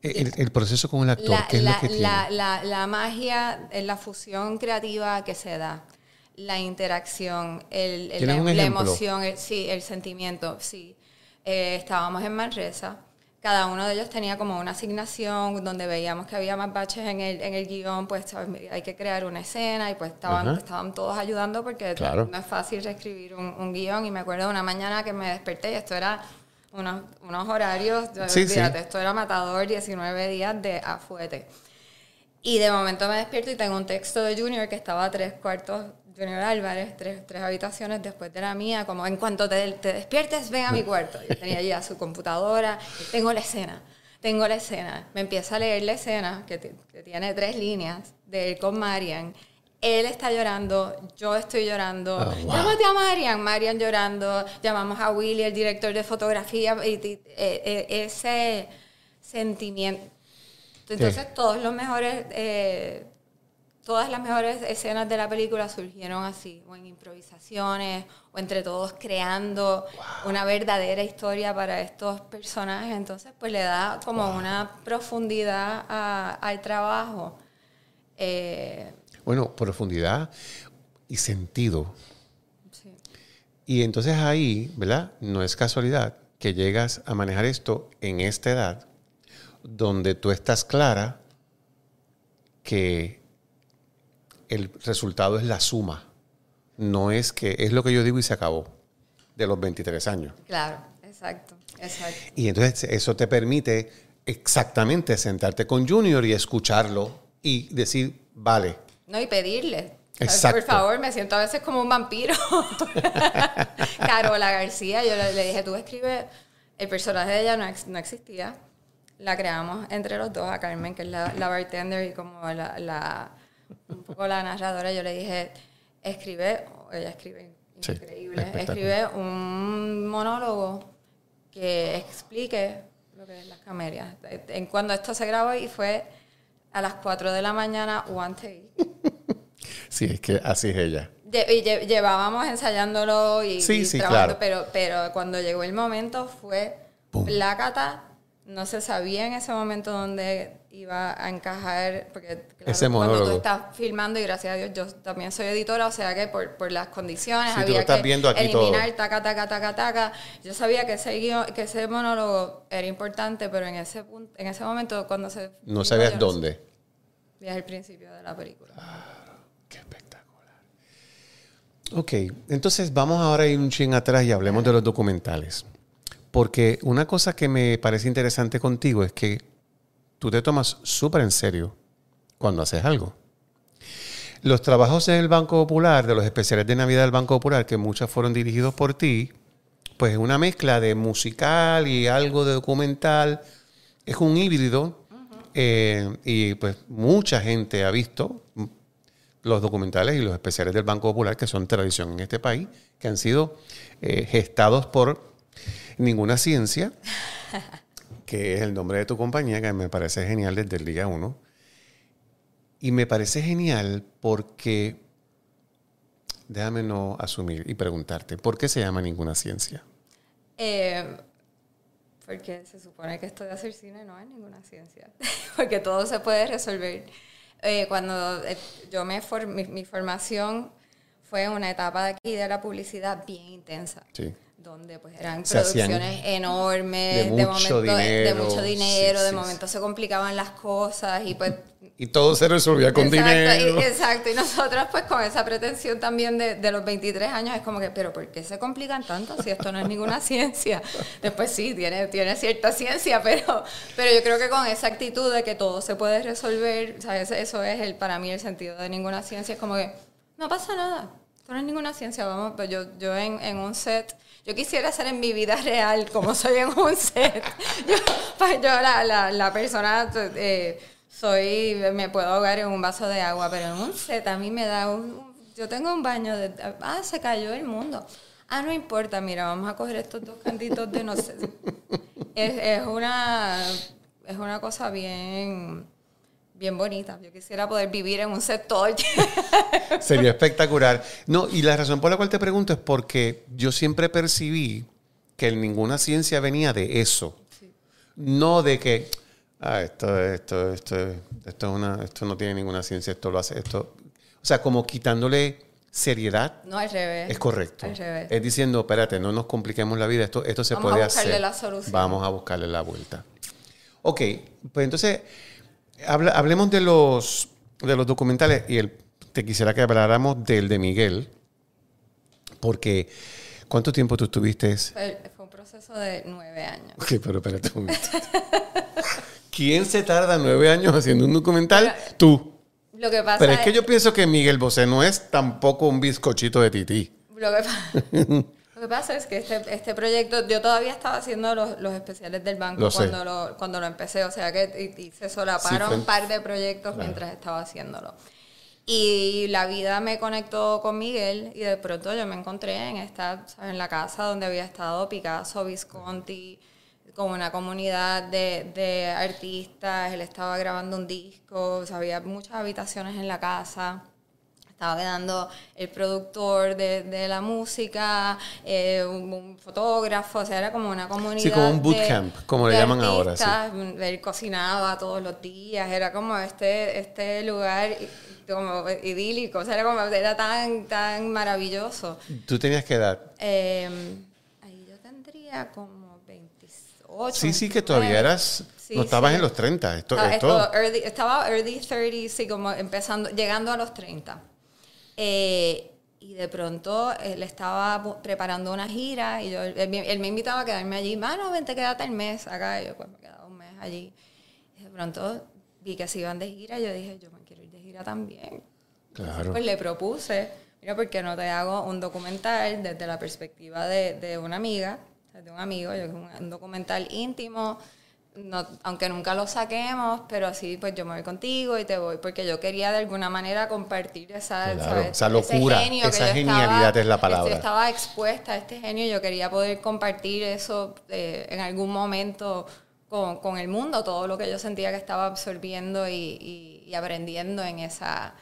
El, el proceso con el actor, La, ¿qué es la- lo que tiene? la- la- la magia, eh, la fusión creativa que se da, la interacción, el, el- ¿Tienes un la emoción, el- sí, el sentimiento, sí. Eh, estábamos en Manresa, cada uno de ellos tenía como una asignación donde veíamos que había más baches en el, en el guion, pues ¿sabes? hay que crear una escena y pues estaban, Ajá. estaban todos ayudando porque Claro. no es fácil reescribir un, un guion y me acuerdo de una mañana que me desperté y esto era unos, unos horarios, Sí, sí. esto era matador, 19 días de afuete. Y de momento me despierto y tengo un texto de Junior que estaba a tres cuartos, Junior Álvarez, tres, tres habitaciones después de la mía, como en cuanto te, te despiertes, ven a mi cuarto. Yo tenía ya su computadora, tengo la escena, tengo la escena. Me empieza a leer la escena, que, que tiene tres líneas, de él con Marian. Él está llorando, yo estoy llorando. Oh, wow. Llámate a Marian, Marian llorando. Llamamos a Willy, el director de fotografía, y, y- eh, eh, ese sentimiento. Entonces, todos los mejores, eh, todas las mejores escenas de la película surgieron así, o en improvisaciones, o entre todos creando una verdadera historia para estos personajes. Entonces, pues le da como una profundidad a- al trabajo. Eh, Bueno, profundidad y sentido. sí. Y entonces ahí, ¿verdad? No es casualidad que llegas a manejar esto en esta edad, donde tú estás clara que el resultado es la suma. No es que es lo que yo digo y se acabó de los 23 años. Claro, exacto, exacto. Y entonces eso te permite exactamente sentarte con Junior y escucharlo y decir, vale, No, y pedirle. Exacto. Por favor, me siento a veces como un vampiro. Carola García, yo le, le dije, tú escribes, el personaje de ella no, ex- no existía. La creamos entre los dos, a Carmen, que es la, la bartender y como la, la- un poco la narradora. Yo le dije, escribe, ella escribe increíble, escribe un monólogo que explique lo que es las camelias. En cuando esto se grabó y fue a las 4 de la mañana, one take. sí, es que así es ella. Lle- y lle- llevábamos ensayándolo y, Sí, y sí, trabajando, claro. pero, pero cuando llegó el momento fue Pum. plácata. No se sabía en ese momento dónde iba a encajar, porque claro, Ese cuando tú estás filmando, y gracias a Dios yo también soy editora, o sea que por, por las condiciones Sí, había estás que viendo aquí eliminar todo. taca, taca, taca, taca. Yo sabía que ese, que ese monólogo era importante, pero en ese, punto, en ese momento cuando se... No sabías yo no dónde. sabía el principio de la película. Qué espectacular. Ok, entonces vamos ahora a ir un chin atrás y hablemos de los documentales. Porque una cosa que me parece interesante contigo es que tú te tomas súper en serio cuando haces algo. Los trabajos en el Banco Popular, de los especiales de Navidad del Banco Popular, que muchos fueron dirigidos por ti, pues es una mezcla de musical y algo de documental. Es un híbrido. eh, y pues mucha gente ha visto los documentales y los especiales del Banco Popular, que son tradición en este país, que han sido eh, gestados por Ninguna Ciencia, que es el nombre de tu compañía, que me parece genial desde el día uno. Y me parece genial porque, déjame no asumir y preguntarte, ¿por qué se llama Ninguna Ciencia? Eh, porque se supone que esto de hacer cine no es ninguna ciencia, porque todo se puede resolver. Eh, cuando eh, yo me for- mi, mi formación fue una etapa de aquí de la publicidad bien intensa. Sí. Donde pues eran Se producciones enormes, de de, mucho momento, de dinero, mucho dinero, sí, de sí, momento se complicaban las cosas y pues Y todo se resolvía con exacto, dinero. y- exacto, y nosotros pues con esa pretensión también de, de los 23 años es como que, pero ¿por qué se complican tanto si esto no es ninguna ciencia? Después sí, tiene, tiene cierta ciencia, pero, pero yo creo que con esa actitud de que todo se puede resolver, ese- eso es el, para mí el sentido de ninguna ciencia, es como que no pasa nada, esto no es ninguna ciencia, vamos, pues yo, yo en, en un set... Yo quisiera ser en mi vida real como soy en un set. Yo, pues la, la, persona, eh, soy, me puedo ahogar en un vaso de agua, pero en un set a mí me da un, un- yo tengo un baño de, ah, se cayó el mundo. Ah, no importa, mira, vamos a coger estos dos cantitos de no sé. Es, es una, es una cosa bien, bien bonita. Yo quisiera poder vivir en un set todo el tiempo. Sería espectacular. No, y la razón por la cual te pregunto es porque yo siempre percibí que ninguna ciencia venía de eso. No de que, ah, esto, esto, esto, esto, es una, esto no tiene ninguna ciencia, esto lo hace, esto. O sea, como quitándole seriedad. No, al revés. Es correcto. Al revés. Es diciendo, espérate, no nos compliquemos la vida, esto, esto se Vamos a puede buscarle hacer. la solución. Vamos a buscarle la vuelta. Ok, pues entonces, habla- hablemos de los, de los documentales y el, te quisiera que habláramos del de Miguel, porque ¿cuánto tiempo tú estuviste? Fue, fue un proceso de nueve años. Ok, pero espérate un momento. ¿Quién se tarda nueve años haciendo un documental? Tú. Lo que pasa Pero es que yo pienso que Miguel Bosé no es tampoco un bizcochito de tití. Lo que, pa- lo que pasa es que este, este proyecto, yo todavía estaba haciendo los, los especiales del banco Lo cuando, lo, cuando lo empecé, o sea que y, y se solaparon Sí, un par de proyectos mientras estaba haciéndolo. Y la vida me conectó con Miguel y de pronto yo me encontré en esta, en la casa donde había estado Picasso, Visconti, con una comunidad de, de artistas, él estaba grabando un disco, o sea, había muchas habitaciones en la casa estaba quedando el productor de, de la música, eh, un, un fotógrafo, o sea, era como una comunidad. como un de- bootcamp, como le de llaman ahora, sí. artistas. Él cocinaba todos los días, era como este, este lugar como idílico, o sea, era, como, era tan, tan maravilloso. ¿Tú tenías que edad? Eh, ahí yo tendría como 28. Sí, sí, que todavía 29. eras... Sí, no estabas sí. en los 30. Esto, esto- esto early- estaba early 30, sí, como empezando, llegando a los 30. Eh, y de pronto él estaba bu- preparando una gira y yo, él, me- él me invitaba a quedarme allí. Mano, vente, quédate el mes acá. Y yo pues me quedaba un mes allí. Y de pronto vi que se iban de gira y yo dije, yo me quiero ir de gira también. Claro. Pues le propuse, mira, ¿por qué no te hago un documental desde la perspectiva de, de una amiga, de un amigo, yo, un, un documental íntimo, no, aunque nunca lo saquemos, pero así pues yo me voy contigo y te voy, porque yo quería de alguna manera compartir esa, Claro, ¿sabes? esa Ese locura, genio esa genialidad es la palabra. yo estaba expuesta a este genio y yo quería poder compartir eso eh, en algún momento con, con el mundo, todo lo que yo sentía que estaba absorbiendo y, y- y aprendiendo en esa,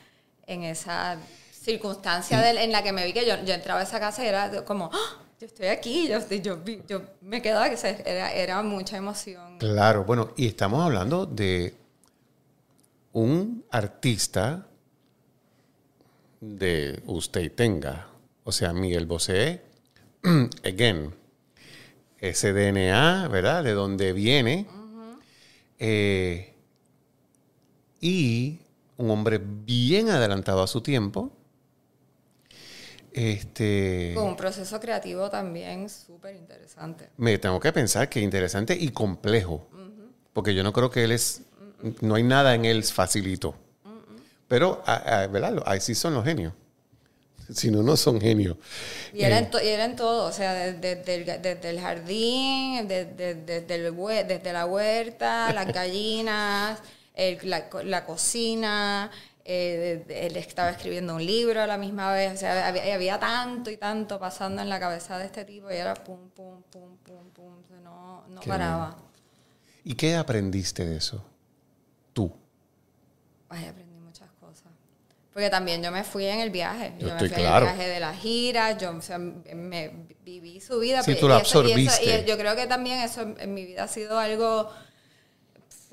en esa circunstancia en la que me vi que yo, yo entraba a esa casa y era como, ¡Ah! Yo estoy aquí, yo, yo, me quedaba, que era, era mucha emoción. Claro, bueno, y estamos hablando de un artista de usted y tenga, o sea, Miguel Bosé, again, ese DNA, ¿verdad? De dónde viene, eh, y un hombre bien adelantado a su tiempo, este... Con un proceso creativo también súper interesante. Me tengo que pensar que interesante y complejo. Porque yo no creo que él es. No hay nada en él facilito. Pero, a- a- ¿verdad? Lo- Ahí sí son los genios. Si no, no son genios. Y era, Eh, y era en todo, o sea, desde, desde el, desde el jardín, desde, desde, el hue- desde la huerta, las gallinas, el- la, la cocina, eh, él estaba escribiendo un libro a la misma vez, o sea, había, había tanto y tanto pasando en la cabeza de este tipo y era pum, pum, pum, pum, pum, no, no paraba. ¿Y qué aprendiste de eso? Tú. Ay, aprendí muchas cosas. Porque también yo me fui en el viaje. Yo Yo, estoy me fui claro. en el viaje de la gira. Yo o sea, me viví su vida. Sí, pero- tú la y eso- y eso-. Y, yo creo que también eso en mi vida ha sido algo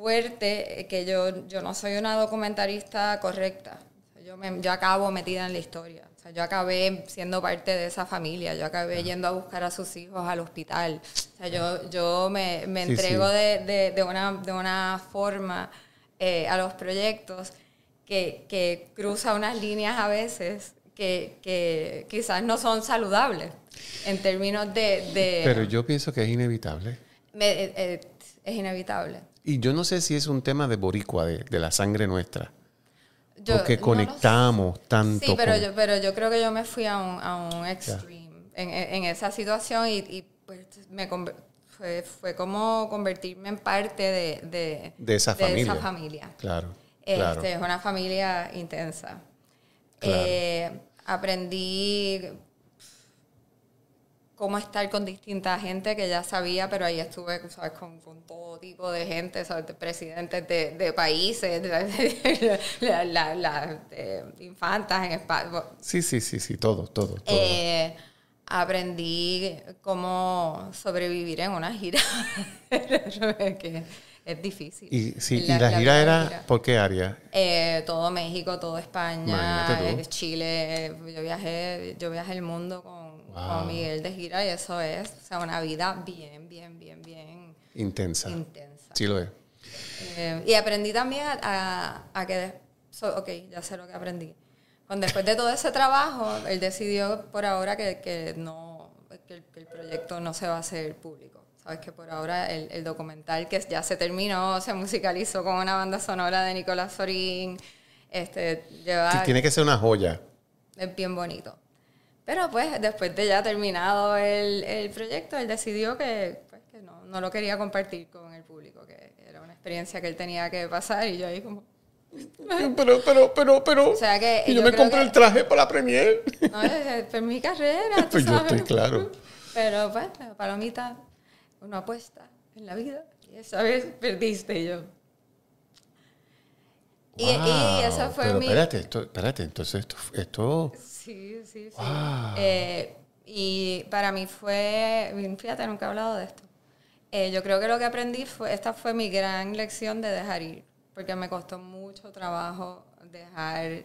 fuerte, eh, que yo, yo no soy una documentarista correcta. Yo, me, yo acabo metida en la historia. O sea, yo acabé siendo parte de esa familia. Yo acabé yendo a buscar a sus hijos al hospital. O sea, yo, yo me, me entrego sí. De, de, de una, de una forma eh, a los proyectos que, que cruza unas líneas a veces que, que quizás no son saludables en términos de... de- Pero yo pienso que es inevitable. me- eh, eh, es inevitable. Y yo no sé si es un tema de boricua, de, de la sangre nuestra. Yo porque no conectamos tanto. Sí, pero con- yo, pero yo creo que yo me fui a un, a un extreme en, en- esa situación y, y, pues me fue, fue como convertirme en parte de, de, De esa familia. familia. Claro, Este, claro. Es una familia intensa. Claro. Eh, aprendí cómo estar con distinta gente que ya sabía, pero ahí estuve ¿sabes? Con, con todo tipo de gente, ¿sabes? De presidentes de, de países, de- la- la- las infantas en España. Sí, sí, sí, sí, todo, todo. todo. Eh, aprendí cómo sobrevivir en una gira, que es difícil. Y, sí, y la, gira era, ¿por qué área? Eh, todo México, todo España, eh, Chile. Yo viajé, yo viajé el mundo con, con Miguel de gira y eso es, o sea, una vida bien, bien, bien, bien Intensa. intensa. Sí lo es. Eh, y aprendí también a, a- a que, so- ok, ya sé lo que aprendí. Cuando después de todo ese trabajo, él decidió por ahora que, que no, que el, que el proyecto no se va a hacer público. Sabes que por ahora el, el documental que ya se terminó, se musicalizó con una banda sonora de Nicolás Sorín, este, lleva, Sí, Tiene que ser una joya. es bien bonito. Pero pues después de ya terminado el, el proyecto, él decidió que, pues, que no, no lo quería compartir con el público, que era una experiencia que él tenía que pasar y yo ahí como... Pero, pero, pero, pero. O sea que y yo, yo me compré que- el traje para la premier. No, es, es por mi carrera, Pues yo sabes. estoy claro. Pero pues, la palomita, uno apuesta en la vida y esa vez perdiste y yo. Y, y Wow, esa fue pero mi... espérate, esto, espérate, entonces esto, esto Sí, sí, sí. Wow. Eh, y para mí fue, fíjate, nunca he hablado de esto. Eh, yo creo que lo que aprendí fue, esta fue mi gran lección de dejar ir, porque me costó mucho trabajo dejar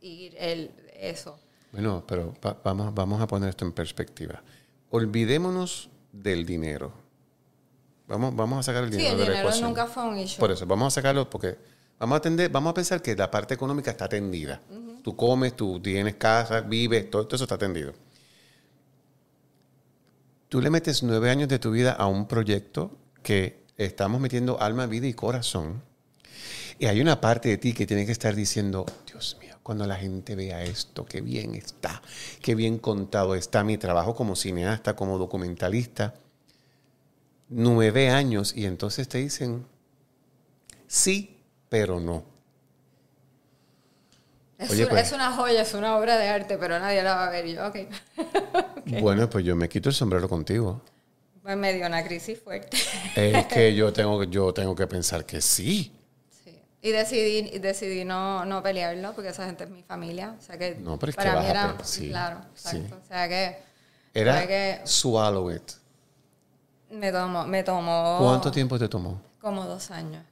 ir el, eso. Bueno, pero va- vamos, vamos a poner esto en perspectiva. Olvidémonos del dinero. Vamos, vamos a sacar el Sí, dinero el de la dinero ecuación. nunca fue un issue. Por eso, vamos a sacarlo porque vamos a atender, vamos a pensar que la parte económica está atendida. Tú comes, tú tienes casa, vives, todo, todo eso está atendido. Tú le metes nueve años de tu vida a un proyecto que estamos metiendo alma, vida y corazón. Y hay una parte de ti que tiene que estar diciendo, Dios mío, cuando la gente vea esto, qué bien está, qué bien contado está mi trabajo como cineasta, como documentalista. Nueve años y entonces te dicen, sí, pero no. es, Oye, una, pues- es una joya, es una obra de arte, pero nadie la va a ver. Yo, ok. Bueno, pues yo me quito el sombrero contigo. Pues me dio una crisis fuerte. Es que yo tengo, yo tengo que pensar que sí. Sí. Y decidí, decidí no, no pelearlo porque esa gente es mi familia. O sea que No, pero es que para mí a era. sí, claro, sí. O sea que. Era que swallow it. Me tomó, me tomó. ¿Cuánto tiempo te tomó? Como dos años.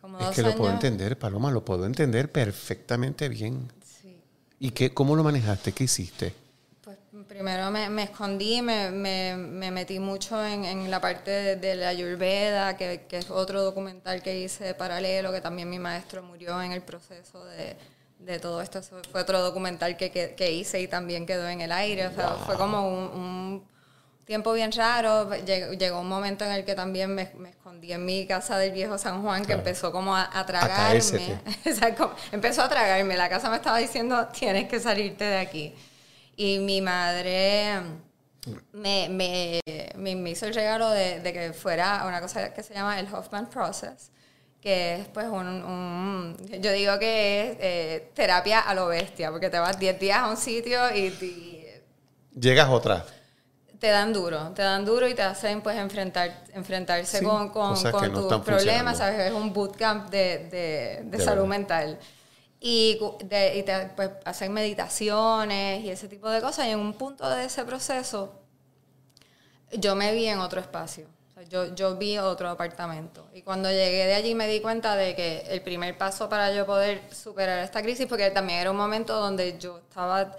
Como Es dos que lo puedo años. entender, Paloma, lo puedo entender perfectamente bien. Sí. ¿Y qué, cómo lo manejaste? ¿Qué hiciste? Pues primero me, me escondí, me, me, me metí mucho en, en la parte de, de la Ayurveda, que, que es otro documental que hice paralelo, que también mi maestro murió en el proceso de, de todo esto. Eso fue otro documental que, que, que hice y también quedó en el aire. O sea, fue como un, un tiempo bien raro. Llegó, llegó un momento en el que también me, me escondí en mi casa del viejo San Juan, que Claro. empezó como a, a tragarme. O sea, como- empezó a tragarme. La casa me estaba diciendo, tienes que salirte de aquí. Y mi madre me, me, me, me hizo el regalo de, de que fuera una cosa que se llama el Hoffman Process, que es pues un, un- yo digo que es eh, terapia a lo bestia, porque te vas 10 días a un sitio y, y Llegas otra. Te dan duro, te dan duro y te hacen pues enfrentar, enfrentarse Sí, con, con, cosas con que no tus problemas. ¿sabes? Es un bootcamp de, de, de De salud verdad. mental. Y, y te pues, hacen meditaciones y ese tipo de cosas. Y en un punto de ese proceso, yo me vi en otro espacio. O sea, yo, yo vi otro apartamento. Y cuando llegué de allí me di cuenta de que el primer paso para yo poder superar esta crisis, porque también era un momento donde yo estaba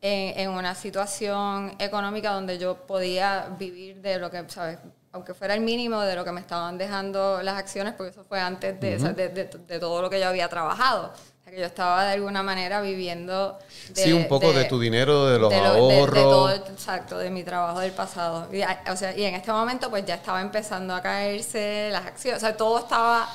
en, en una situación económica donde yo podía vivir de lo que, ¿sabes? Aunque fuera el mínimo de lo que me estaban dejando las acciones, porque eso fue antes de, o sea, de, de- de todo lo que yo había trabajado. Que yo estaba de alguna manera viviendo... de- sí, un poco de, tu dinero, de los de lo- de- de ahorros. todo exacto, de mi trabajo del pasado. Y, o sea, y en este momento pues ya estaba empezando a caerse las acciones, o sea, todo estaba...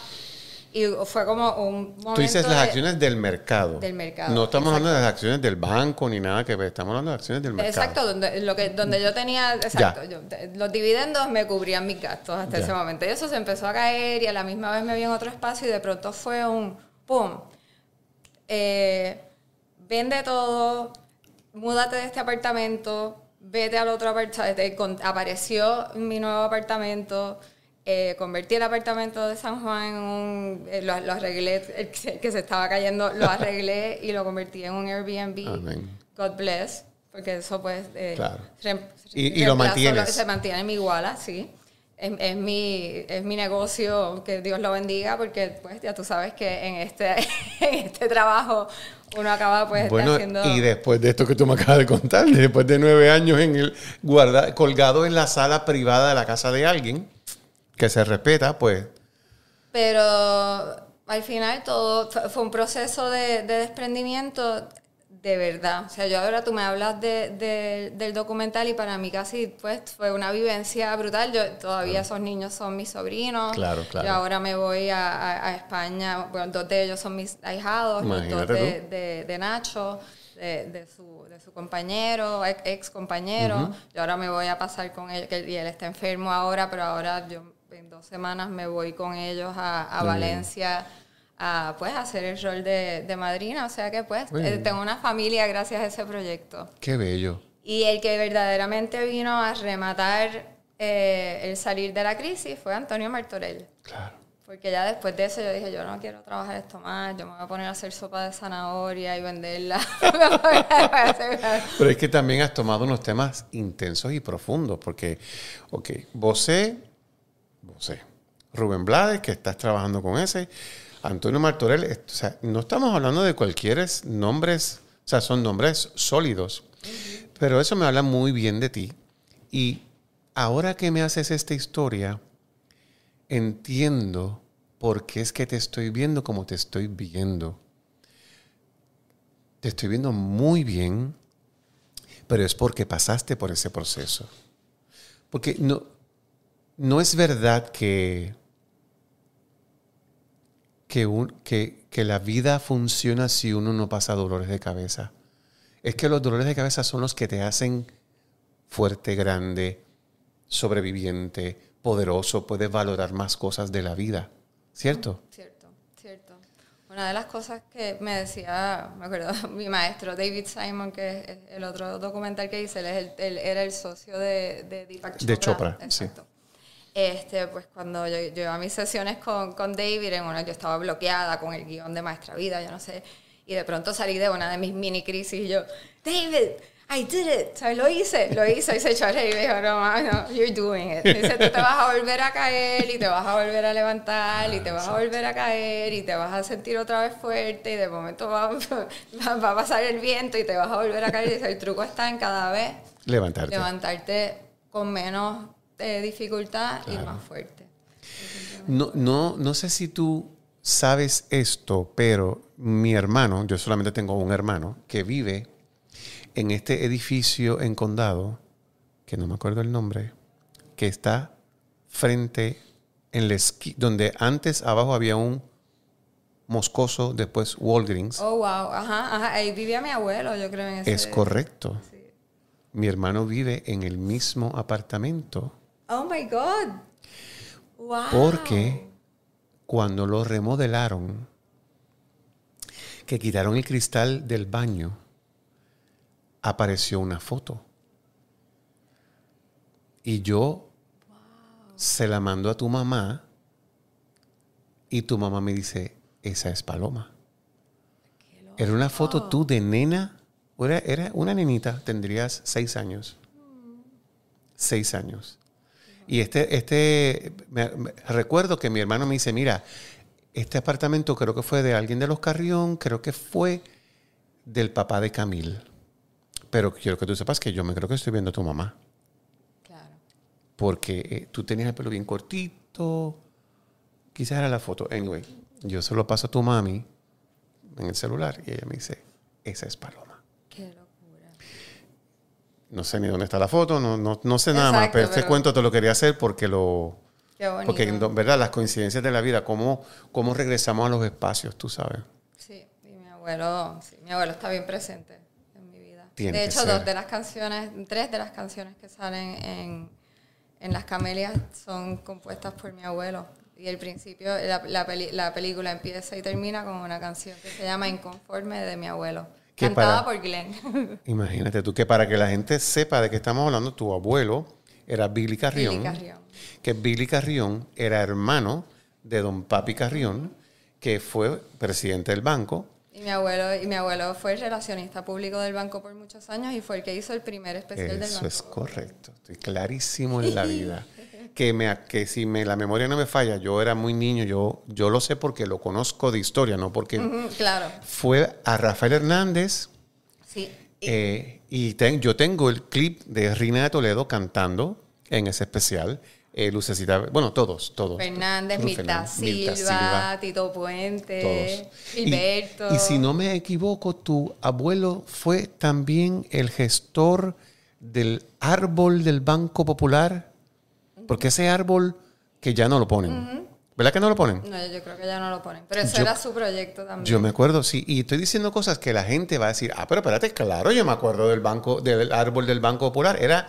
Y fue como un momento Tú dices las de- acciones del mercado. Del mercado, No estamos hablando de las acciones del banco ni nada que ver. Estamos hablando de acciones del mercado. Exacto, donde, lo que, donde yo tenía, exacto, yo- los dividendos me cubrían mis gastos hasta Ya. ese momento. Y eso se empezó a caer y a la misma vez me vi en otro espacio y de pronto fue un ¡pum! Eh, vende todo, múdate de este apartamento, vete al otro apartamento. Apareció mi nuevo apartamento. Eh, convertí el apartamento de San Juan en un. eh, lo, lo arreglé, el que se- que se estaba cayendo, lo arreglé y lo convertí en un Airbnb. Amén. God bless. porque eso pues... eh, Claro. rem- Y- y lo mantienes. que Se mantiene en mi iguala, sí. Es, es mi, es mi negocio, que Dios lo bendiga, porque pues ya tú sabes que en este, en este trabajo uno acaba pues Bueno, haciendo... y después de esto que tú me acabas de contar, después de nueve años en el guarda, colgado en la sala privada de la casa de alguien que se respeta, pues Pero al final todo fue un proceso de, de desprendimiento de verdad. O sea, yo ahora tú me hablas de, de- del documental y para mí casi pues fue una vivencia brutal. Yo todavía esos niños son mis sobrinos. Claro, claro. Yo ahora me voy a, a- a España. Bueno, dos de ellos son mis ahijados, dos de, de- de Nacho. De, su, de su compañero, ex, compañero. Yo ahora me voy a pasar con él, que él- y él está enfermo ahora, pero ahora yo en dos semanas me voy con ellos a. Valencia a pues hacer el rol de, de madrina. O sea que pues eh, tengo una familia gracias a ese proyecto. qué bello. Y el que verdaderamente vino a rematar eh, el salir de la crisis fue Antonio Martorell. Claro. Porque ya después de eso yo dije, yo no quiero trabajar esto más, yo me voy a poner a hacer sopa de zanahoria y venderla. Pero es que también has tomado unos temas intensos y profundos, porque, ok, Bosé, Rubén Blades, que estás trabajando con ese, Antonio Martorell, est- o sea, no estamos hablando de cualquier nombres, o sea, son nombres sólidos, pero eso me habla muy bien de ti. Y ahora que me haces esta historia, entiendo por qué es que te estoy viendo como te estoy viendo. Te estoy viendo muy bien, pero es porque pasaste por ese proceso. Porque no, no es verdad que, que, un- que- que la vida funciona si uno no pasa dolores de cabeza. Es que los dolores de cabeza son los que te hacen fuerte, grande, sobreviviente, poderoso, puedes valorar más cosas de la vida. ¿Cierto? Cierto, cierto. Una de las cosas que me decía, me acuerdo, mi maestro David Simon, que es el otro documental que hice, él, es el- él era el socio de, de Deepak Chopra. De Chopra, sí. Exacto. Este, pues cuando yo, yo iba a mis sesiones con, con David, en una yo estaba bloqueada con el guion de Maestra Vida, yo no sé, y de pronto salí de una de mis mini crisis y yo, David, I did it, ¿sabes? Lo hice, lo hice, y se echó a reír y me dijo, no, no, you're doing it. Dice, tú te vas a volver a caer y te vas a volver a levantar y te vas a volver a caer y te vas a sentir otra vez fuerte y de momento va, va, va a pasar el viento y te vas a volver a caer. Y dice, el truco está en cada vez Levantarte. levantarte con menos eh, dificultad y más fuerte. No, no, no sé si tú sabes esto, pero mi hermano, yo solamente tengo un hermano que vive en este edificio en Condado, que no me acuerdo el nombre, que está frente en la esqui- donde antes abajo había un moscoso, después Walgreens. Oh, wow, ajá, ajá. Ahí vivía mi abuelo, yo creo en ese. es correcto. Sí. Mi hermano vive en el mismo apartamento Oh my God. Wow. Porque cuando lo remodelaron, que quitaron el cristal del baño, apareció una foto. Y yo se la mando a tu mamá y tu mamá me dice, esa es Paloma. Era una foto tú de nena, era, era una nenita, tendrías seis años. Seis años. Y este, este, me- me- recuerdo que mi hermano me dice, mira, este apartamento creo que fue de alguien de los Carrión, creo que fue del papá de Camil. Pero quiero que tú sepas que yo me creo que estoy viendo a tu mamá. Claro. Porque eh, tú tenías el pelo bien cortito. Quizás era la foto. Anyway, yo se lo paso a tu mami en el celular y ella me dice, esa es Paloma. No sé ni dónde está la foto, no, no, no sé nada más, pero este cuento te lo quería hacer porque lo... Qué bonito. Porque, ¿verdad? Las coincidencias de la vida, cómo, cómo regresamos a los espacios, tú sabes. Sí, y mi abuelo, sí, mi abuelo está bien presente en mi vida. Tiene de hecho, dos de las canciones, tres de las canciones que salen en, en Las Camelias son compuestas por mi abuelo. Y el principio, la, la peli- la película empieza y termina con una canción que se llama Inconforme de mi abuelo. Que Cantada para- por Glenn. Imagínate tú que para que la gente sepa de qué estamos hablando, tu abuelo era Billy Carrión. Billy Carrión. Que Billy Carrión era hermano de don Papi Carrión, que fue presidente del banco. Y mi abuelo, y mi abuelo fue el relacionista público del banco por muchos años y fue el que hizo el primer especial del Eso banco. es correcto. Estoy clarísimo en la vida. Que, me, que si me, la memoria no me falla, yo era muy niño, yo, yo lo sé porque lo conozco de historia, no porque claro, fue a Rafael Hernández sí. Y- eh, y ten- yo tengo el clip de Rina de Toledo cantando en ese especial. Eh, Lucecita, bueno, todos, todos. Fernández, Fernández, Silva, Tito Puente, todos. Y, si no me equivoco, tu abuelo fue también el gestor del árbol del Banco Popular, porque ese árbol que ya no lo ponen, ¿verdad que no lo ponen? No, yo creo que ya no lo ponen. Pero eso Yo- era su proyecto también. Yo me acuerdo, sí, y estoy diciendo cosas que la gente va a decir, ah, pero espérate, claro, yo me acuerdo del banco, del árbol del Banco Popular, era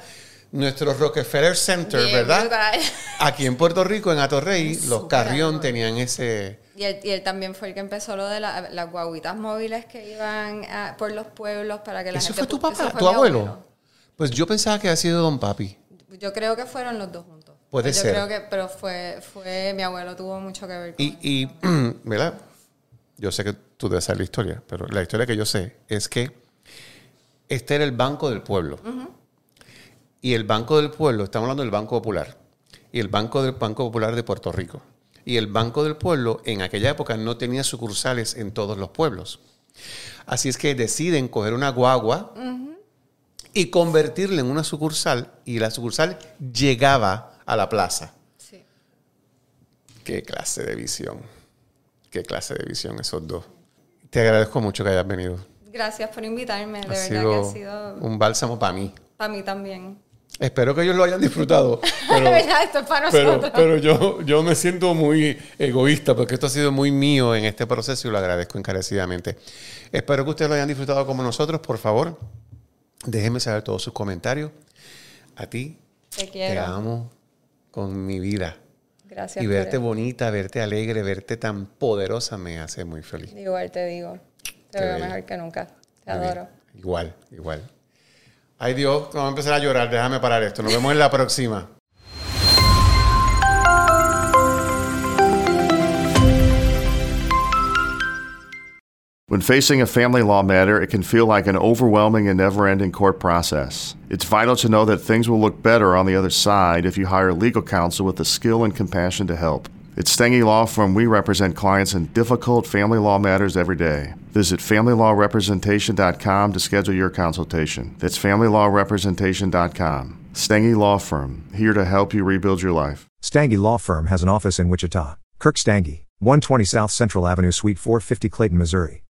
nuestro Rockefeller Center, Bien ¿verdad? brutal. Aquí en Puerto Rico, en Atorrey, los Carrión árbol. tenían ese... Y él, y él también fue el que empezó lo de la- las guaguitas móviles que iban a- por los pueblos para que la ¿Eso gente... fue tu eso papá, fue tu mi abuelo? Pues yo pensaba que había sido Don Papi. Yo creo que fueron los dos juntos. Puede yo ser. creo que, pero fue, fue, mi abuelo tuvo mucho que ver con Y, y ¿verdad? Yo sé que tú debes saber la historia, pero la historia que yo sé es que este era el Banco del Pueblo. Y el Banco del Pueblo, estamos hablando del Banco Popular, y el Banco del Banco Popular de Puerto Rico. Y el Banco del Pueblo en aquella época no tenía sucursales en todos los pueblos. Así es que deciden coger una guagua y convertirla en una sucursal, y la sucursal llegaba a la plaza. Sí. Qué clase de visión. Qué clase de visión esos dos. Te agradezco mucho que hayas venido. Gracias por invitarme. De Ha verdad sido, que ha sido un bálsamo para mí. para mí también. Espero que ellos lo hayan disfrutado. Pero, De verdad, esto es para nosotros. pero yo, yo me siento muy egoísta porque esto ha sido muy mío en este proceso y lo agradezco encarecidamente. Espero que ustedes lo hayan disfrutado como nosotros. Por favor, déjenme saber todos sus comentarios. A ti Te te quiero. amo con mi vida. Gracias. Y verte bonita, verte alegre, verte tan poderosa me hace muy feliz. Igual te digo. Te veo mejor que nunca. Te Muy bien. adoro. Igual, igual. Ay Dios, vamos a empezar a llorar. Déjame parar esto. Nos vemos en la próxima. When facing a family law matter, it can feel like an overwhelming and never ending court process. It's vital to know that things will look better on the other side if you hire legal counsel with the skill and compassion to help. At Stengy Law Firm, we represent clients in difficult family law matters every day. Visit FamilyLawRepresentation.com to schedule your consultation. That's FamilyLawRepresentation.com. Stengy Law Firm, here to help you rebuild your life. Stangy Law Firm has an office in Wichita. Kirk Stangy, 120 South Central Avenue, Suite 450, Clayton, Missouri.